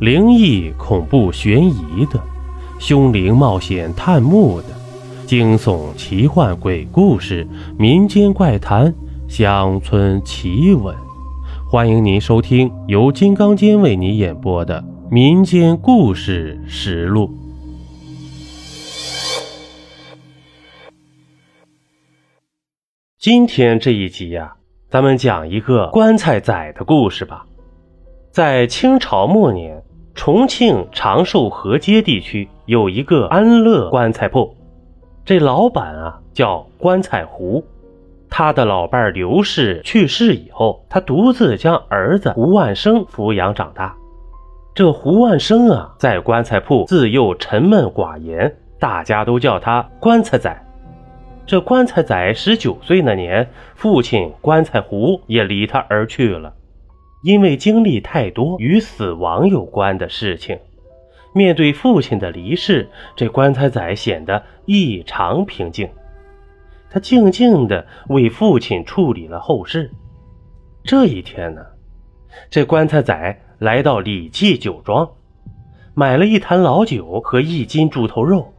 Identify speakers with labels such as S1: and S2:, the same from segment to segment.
S1: 灵异、恐怖、悬疑的，凶灵冒险探墓的，惊悚、奇幻、鬼故事、民间怪谈、乡村奇闻，欢迎您收听由金刚间为你演播的《民间故事实录》。今天这一集呀，咱们讲一个棺材仔的故事吧。在清朝末年，重庆长寿河街地区有一个安乐棺材铺，这老板啊叫棺材胡。他的老伴刘氏去世以后，他独自将儿子胡万生抚养长大。这胡万生啊，在棺材铺自幼沉闷寡言，大家都叫他棺材仔。这棺材仔十九岁那年，父亲棺材胡也离他而去了。因为经历太多与死亡有关的事情，面对父亲的离世，这棺材仔显得异常平静。他静静地为父亲处理了后事。这一天呢，这棺材仔来到李记酒庄，买了一坛老酒和一斤猪头肉。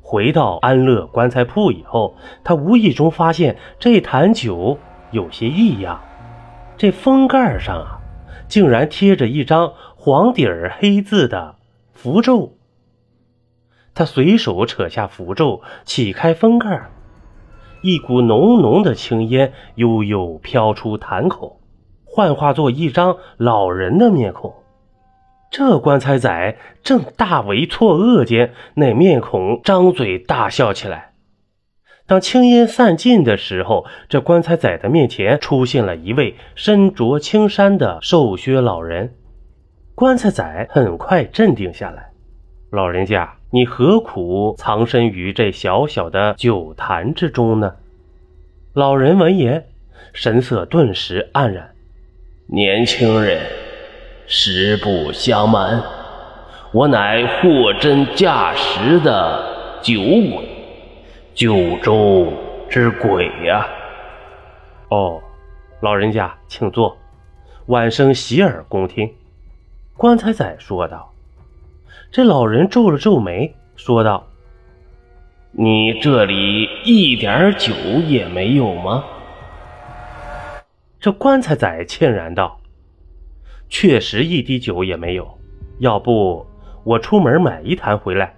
S1: 回到安乐棺材铺以后，他无意中发现这坛酒有些异样，这封盖上啊。竟然贴着一张黄底儿黑字的符咒。他随手扯下符咒，启开封盖，一股浓浓的青烟悠悠飘出坛口，幻化作一张老人的面孔。这棺材仔正大为错愕间，那面孔张嘴大笑起来。当青烟散尽的时候，这棺材仔的面前出现了一位身着青衫的瘦削老人。棺材仔很快镇定下来：“老人家，你何苦藏身于这小小的酒坛之中呢？”老人闻言，神色顿时黯然：“
S2: 年轻人，实不相瞒，我乃货真价实的酒鬼。”九州之鬼呀！
S1: 哦，老人家请坐，晚生洗耳恭听。棺材仔说道。这老人皱了皱眉，说道：“
S2: 你这里一点酒也没有吗？”
S1: 这棺材仔歉然道：“确实一滴酒也没有，要不我出门买一坛回来，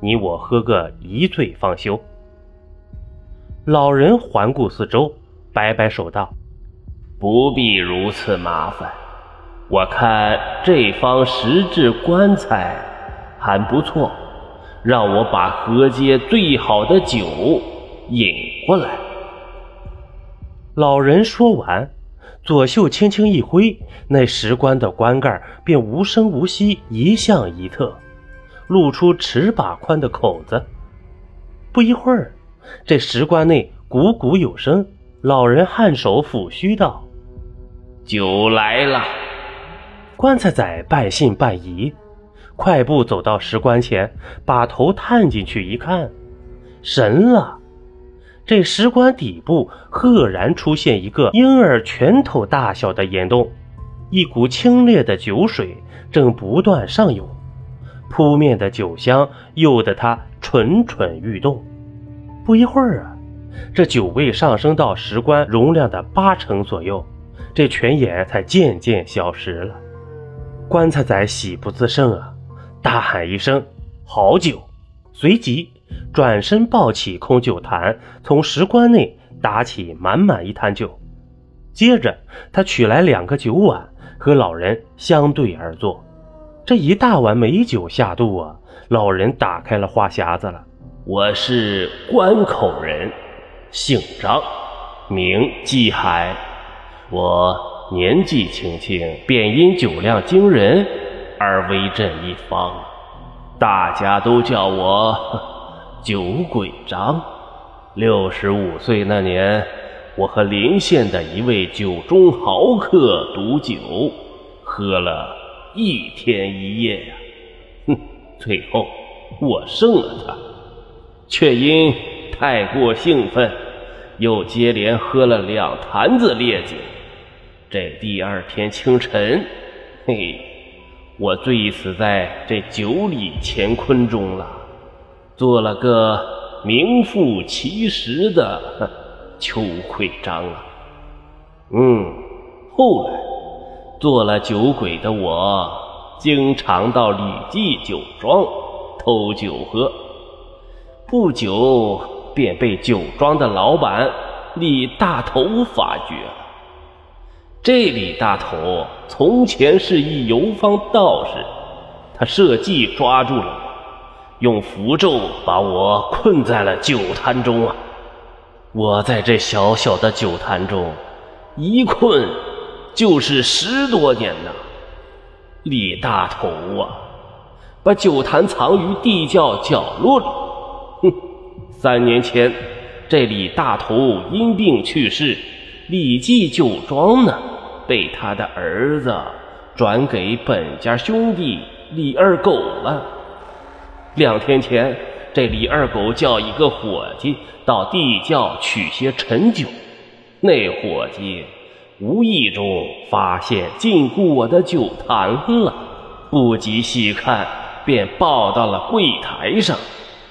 S1: 你我喝个一醉方休。”老人环顾四周，摆摆手道：“
S2: 不必如此麻烦。我看这方石质棺材还不错，让我把河街最好的酒引过来。”
S1: 老人说完，左袖轻轻一挥，那石棺的棺盖便无声无息移向一侧，露出尺把宽的口子。不一会儿。这石棺内汩汩有声，老人颔首抚须道：“
S2: 酒来了。”
S1: 棺材仔半信半疑，快步走到石棺前，把头探进去一看，神了！这石棺底部赫然出现一个婴儿拳头大小的岩洞，一股清冽的酒水正不断上涌，扑面的酒香诱得他蠢蠢欲动。不一会儿啊，这酒味上升到石棺容量的八成左右，这泉眼才渐渐消失了。棺材仔喜不自胜啊，大喊一声“好酒”，随即转身抱起空酒坛，从石棺内打起满满一坛酒。接着，他取来两个酒碗，和老人相对而坐。这一大碗美酒下肚啊，老人打开了话匣子了。
S2: 我是关口人，姓张，名继海。我年纪轻轻，便因酒量惊人而威震一方，大家都叫我酒鬼张。六十五岁那年，我和临县的一位酒中豪客赌酒，喝了一天一夜呀，哼，最后我胜了他。却因太过兴奋，又接连喝了两坛子烈酒。这第二天清晨，嘿，我醉死在这九里乾坤中了，做了个名副其实的邱会章啊。嗯，后来做了酒鬼的我，经常到李记酒庄偷酒喝，不久便被酒庄的老板李大头发觉了。这李大头从前是一游方道士，他设计抓住了我，用符咒把我困在了酒坛中啊！我在这小小的酒坛中一困就是十多年呐。李大头啊，把酒坛藏于地窖角落里。三年前这李大头因病去世。李记酒庄呢，被他的儿子转给本家兄弟李二狗了。两天前，这李二狗叫一个伙计到地窖取些陈酒，那伙计无意中发现禁锢我的酒坛了，不及细看，便抱到了柜台上，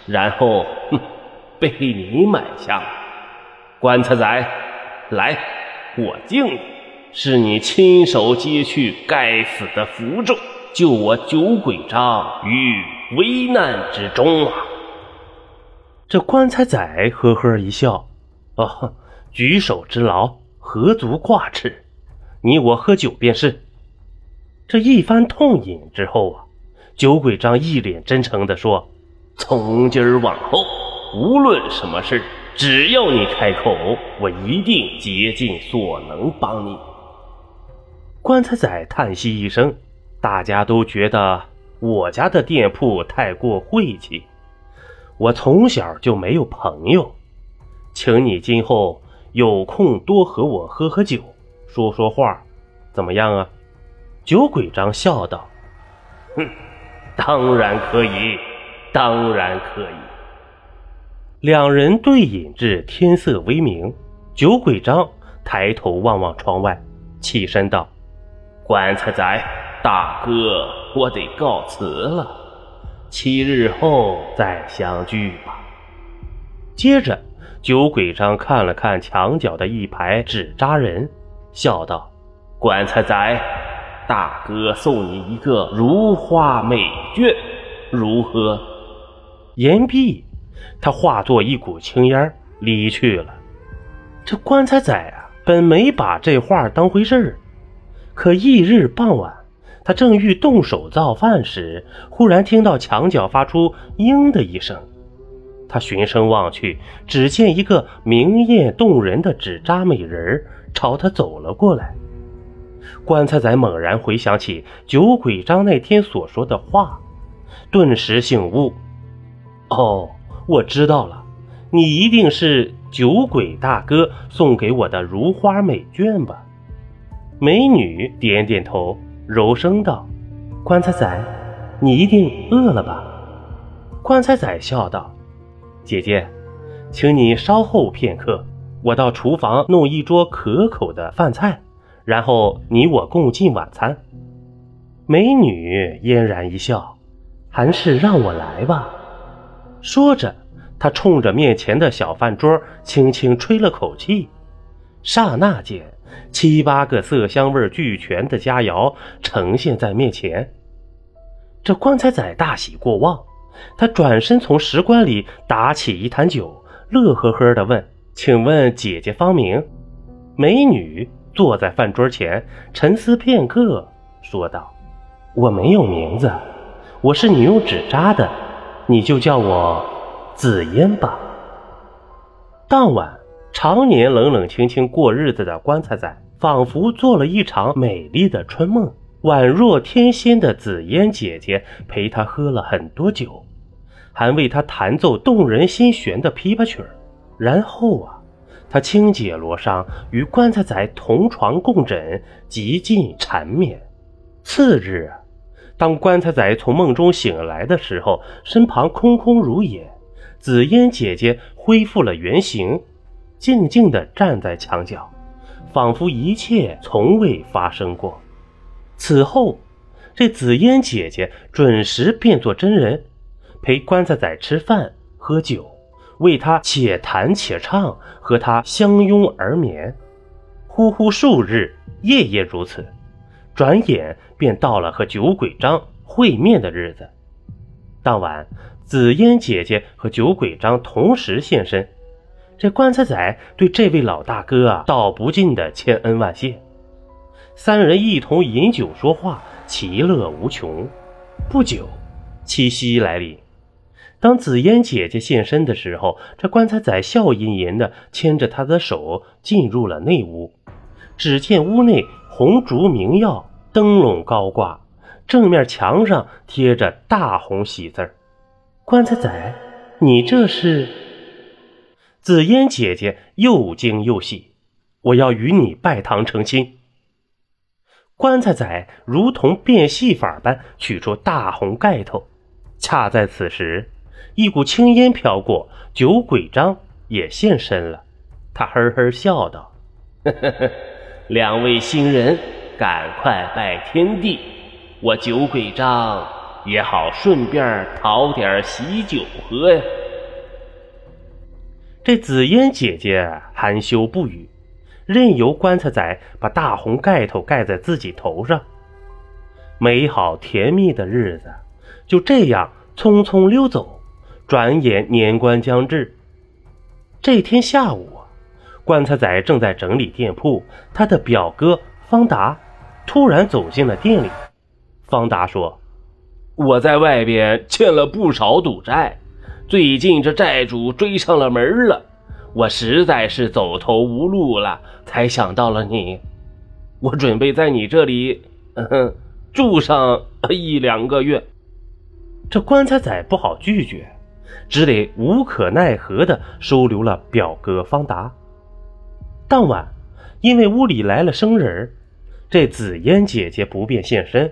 S2: 然后，被你买下了，棺材仔。来，我敬你，是你亲手揭去该死的符咒，救我酒鬼张于危难之中啊！
S1: 这棺材仔呵呵一笑，哦，举手之劳，何足挂齿？你我喝酒便是。这一番痛饮之后啊，酒鬼张一脸真诚地说：“
S2: 从今儿往后，无论什么事。”只要你开口，我一定竭尽所能帮你。
S1: 棺材仔叹息一声，大家都觉得我家的店铺太过晦气。我从小就没有朋友，请你今后有空多和我喝喝酒，说说话，怎么样啊？酒鬼张笑道：“
S2: 哼，当然可以，当然可以。”
S1: 两人对饮至天色微明，酒鬼张抬头望望窗外，起身道：“
S2: 棺材仔，大哥，我得告辞了，七日后再相聚吧。”
S1: 接着，酒鬼张看了看墙角的一排纸扎人，笑道：“
S2: 棺材仔，大哥送你一个如花美眷，如何？”
S1: 言毕。他化作一股青烟离去了。这棺材仔啊，本没把这话当回事儿，可翌日傍晚，他正欲动手造饭时，忽然听到墙角发出“嘤”的一声。他循声望去，只见一个明艳动人的纸扎美人朝他走了过来。棺材仔猛然回想起酒鬼张那天所说的话，顿时醒悟：“哦。”我知道了，你一定是酒鬼大哥送给我的如花美眷吧？美女点点头，柔声道：“棺材仔，你一定饿了吧？”棺材仔笑道：“姐姐，请你稍后片刻，我到厨房弄一桌可口的饭菜，然后你我共进晚餐。”美女嫣然一笑：“还是让我来吧。”说着，他冲着面前的小饭桌轻轻吹了口气，刹那间，七八个色香味俱全的佳肴呈现在面前。这棺材仔大喜过望，他转身从石棺里打起一坛酒，乐呵呵地问：“请问姐姐芳名？”美女坐在饭桌前，沉思片刻，说道：“我没有名字，我是你用纸扎的。”你就叫我紫烟吧。当晚，常年冷冷清清过日子的棺材仔，仿佛做了一场美丽的春梦。宛若天仙的紫烟姐姐陪他喝了很多酒，还为他弹奏动人心弦的琵琶曲儿。然后啊，他轻解罗裳，与棺材仔同床共枕，极尽缠绵。次日。当棺材仔从梦中醒来的时候，身旁空空如也，紫嫣姐姐恢复了原形，静静地站在墙角，仿佛一切从未发生过。此后，这紫烟姐姐准时变作真人，陪棺材仔吃饭喝酒，为他且弹且唱，和他相拥而眠。呼呼数日，夜夜如此，转眼便到了和酒鬼张会面的日子。当晚，紫烟姐姐和酒鬼张同时现身。这棺材仔对这位老大哥啊，道不尽的千恩万谢。三人一同饮酒说话，其乐无穷。不久，七夕来临。当紫烟姐姐现身的时候，这棺材仔笑吟吟的牵着她的手进入了内屋。只见屋内红烛明耀，灯笼高挂，正面墙上贴着大红喜字儿棺材仔，你这是？紫烟姐姐又惊又喜，我要与你拜堂成亲。棺材仔如同变戏法般取出大红盖头，恰在此时，一股青烟飘过，酒鬼张也现身了。他呵呵笑道：“
S2: 呵呵呵，两位新人，赶快拜天地，我酒鬼张也好顺便讨点喜酒喝呀。”
S1: 这紫烟姐姐含羞不语。任由棺材仔把大红盖头盖在自己头上，美好甜蜜的日子就这样匆匆溜走。转眼年关将至，这天下午，棺材仔正在整理店铺，他的表哥方达突然走进了店里。方达说：“
S2: 我在外边欠了不少赌债，最近这债主追上了门了。”我实在是走投无路了，才想到了你。我准备在你这里嗯住上一两个月。
S1: 这棺材仔不好拒绝，只得无可奈何地收留了表哥方达。当晚，因为屋里来了生人，这紫嫣姐姐不便现身，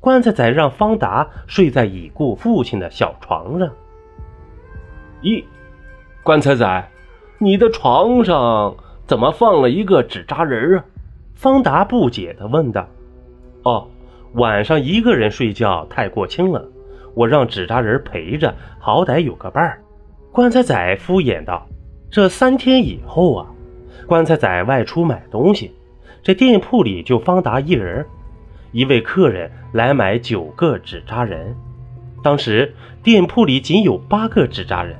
S1: 棺材仔让方达睡在已故父亲的小床上。
S2: 咦，棺材仔。你的床上怎么放了一个纸扎人啊？
S1: 方达不解地问道。哦，晚上一个人睡觉太过轻了，我让纸扎人陪着，好歹有个伴儿。棺材仔敷衍道。这三天以后啊，棺材仔外出买东西，这店铺里就方达一人。一位客人来买九个纸扎人，当时店铺里仅有八个纸扎人。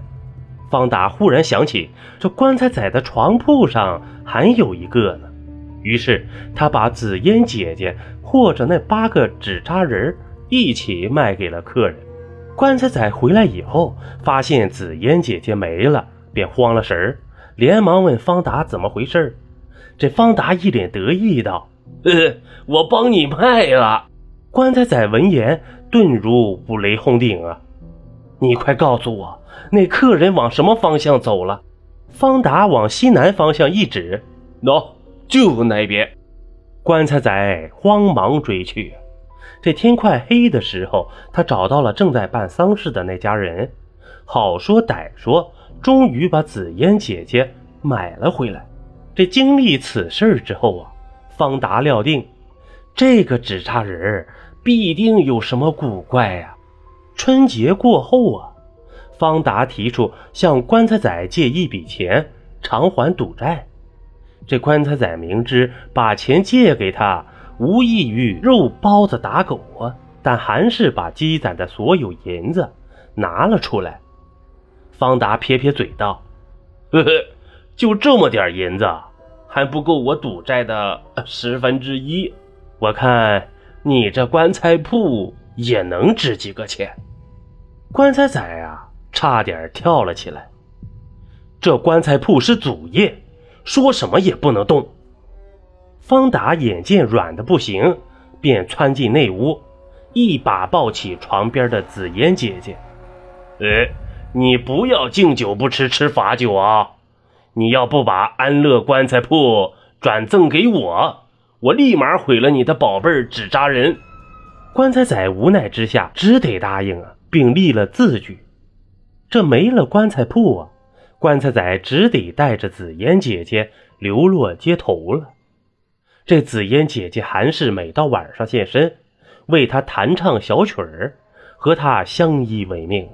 S1: 方达忽然想起，这棺材仔的床铺上还有一个呢。于是他把紫烟姐姐或者那八个纸扎人一起卖给了客人。棺材仔回来以后，发现紫烟姐姐没了，便慌了神儿，连忙问方达怎么回事。这方达一脸得意道：“
S2: 呃，我帮你卖了。”
S1: 棺材仔闻言，顿如五雷轰顶啊！你快告诉我，那客人往什么方向走了？方达往西南方向一指，
S2: 喏，就那边。
S1: 棺材仔慌忙追去。这天快黑的时候，他找到了正在办丧事的那家人，好说歹说，终于把紫烟姐姐买了回来。这经历此事之后啊，方达料定，这个纸扎人必定有什么古怪呀。春节过后啊，方达提出向棺材仔借一笔钱偿还赌债。这棺材仔明知把钱借给他无异于肉包子打狗啊，但还是把积攒的所有银子拿了出来。方达撇撇嘴道：“
S2: 呵呵，就这么点银子，还不够我赌债的十分之一。我看你这棺材铺也能值几个钱。”
S1: 棺材仔啊，差点跳了起来。这棺材铺是祖业，说什么也不能动。方达眼见软的不行，便窜进内屋，一把抱起床边的紫烟姐姐。
S2: 哎，你不要敬酒不吃吃罚酒啊！你要不把安乐棺材铺转赠给我，我立马毁了你的宝贝纸扎人。
S1: 棺材仔无奈之下，只得答应啊。并立了字据，这没了棺材铺啊，棺材仔只得带着紫烟姐姐流落街头了。这紫烟姐姐还是每到晚上现身，为他弹唱小曲儿，和他相依为命。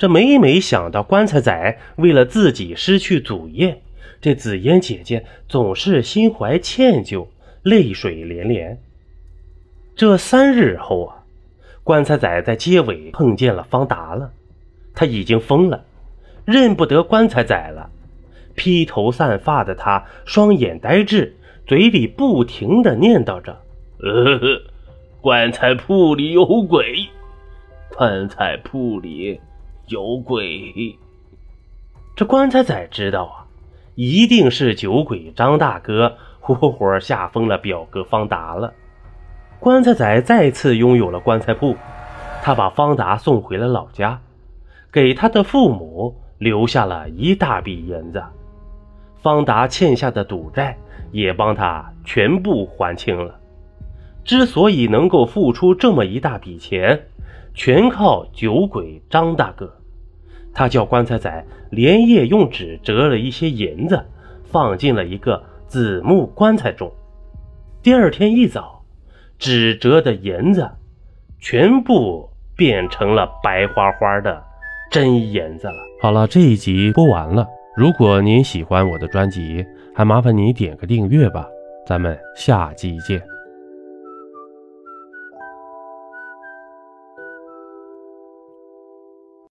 S1: 这每每想到棺材仔为了自己失去祖业，这紫嫣姐姐总是心怀歉疚，泪水连连。这三日后啊，棺材仔在街尾碰见了方达了，他已经疯了，认不得棺材仔了。披头散发的他，双眼呆滞，嘴里不停的念叨着：“
S2: 呃，棺材铺里有鬼，棺材铺里有鬼。”
S1: 这棺材仔知道啊，一定是酒鬼张大哥活活吓疯了表哥方达了。棺材仔再次拥有了棺材铺，他把方达送回了老家，给他的父母留下了一大笔银子。方达欠下的赌债也帮他全部还清了。之所以能够付出这么一大笔钱，全靠酒鬼张大哥。他叫棺材仔连夜用纸折了一些银子，放进了一个紫木棺材中。第二天一早，纸折的银子全部变成了白花花的真银子了。
S3: 好了，这一集播完了。如果您喜欢我的专辑，还麻烦你点个订阅吧，咱们下集见。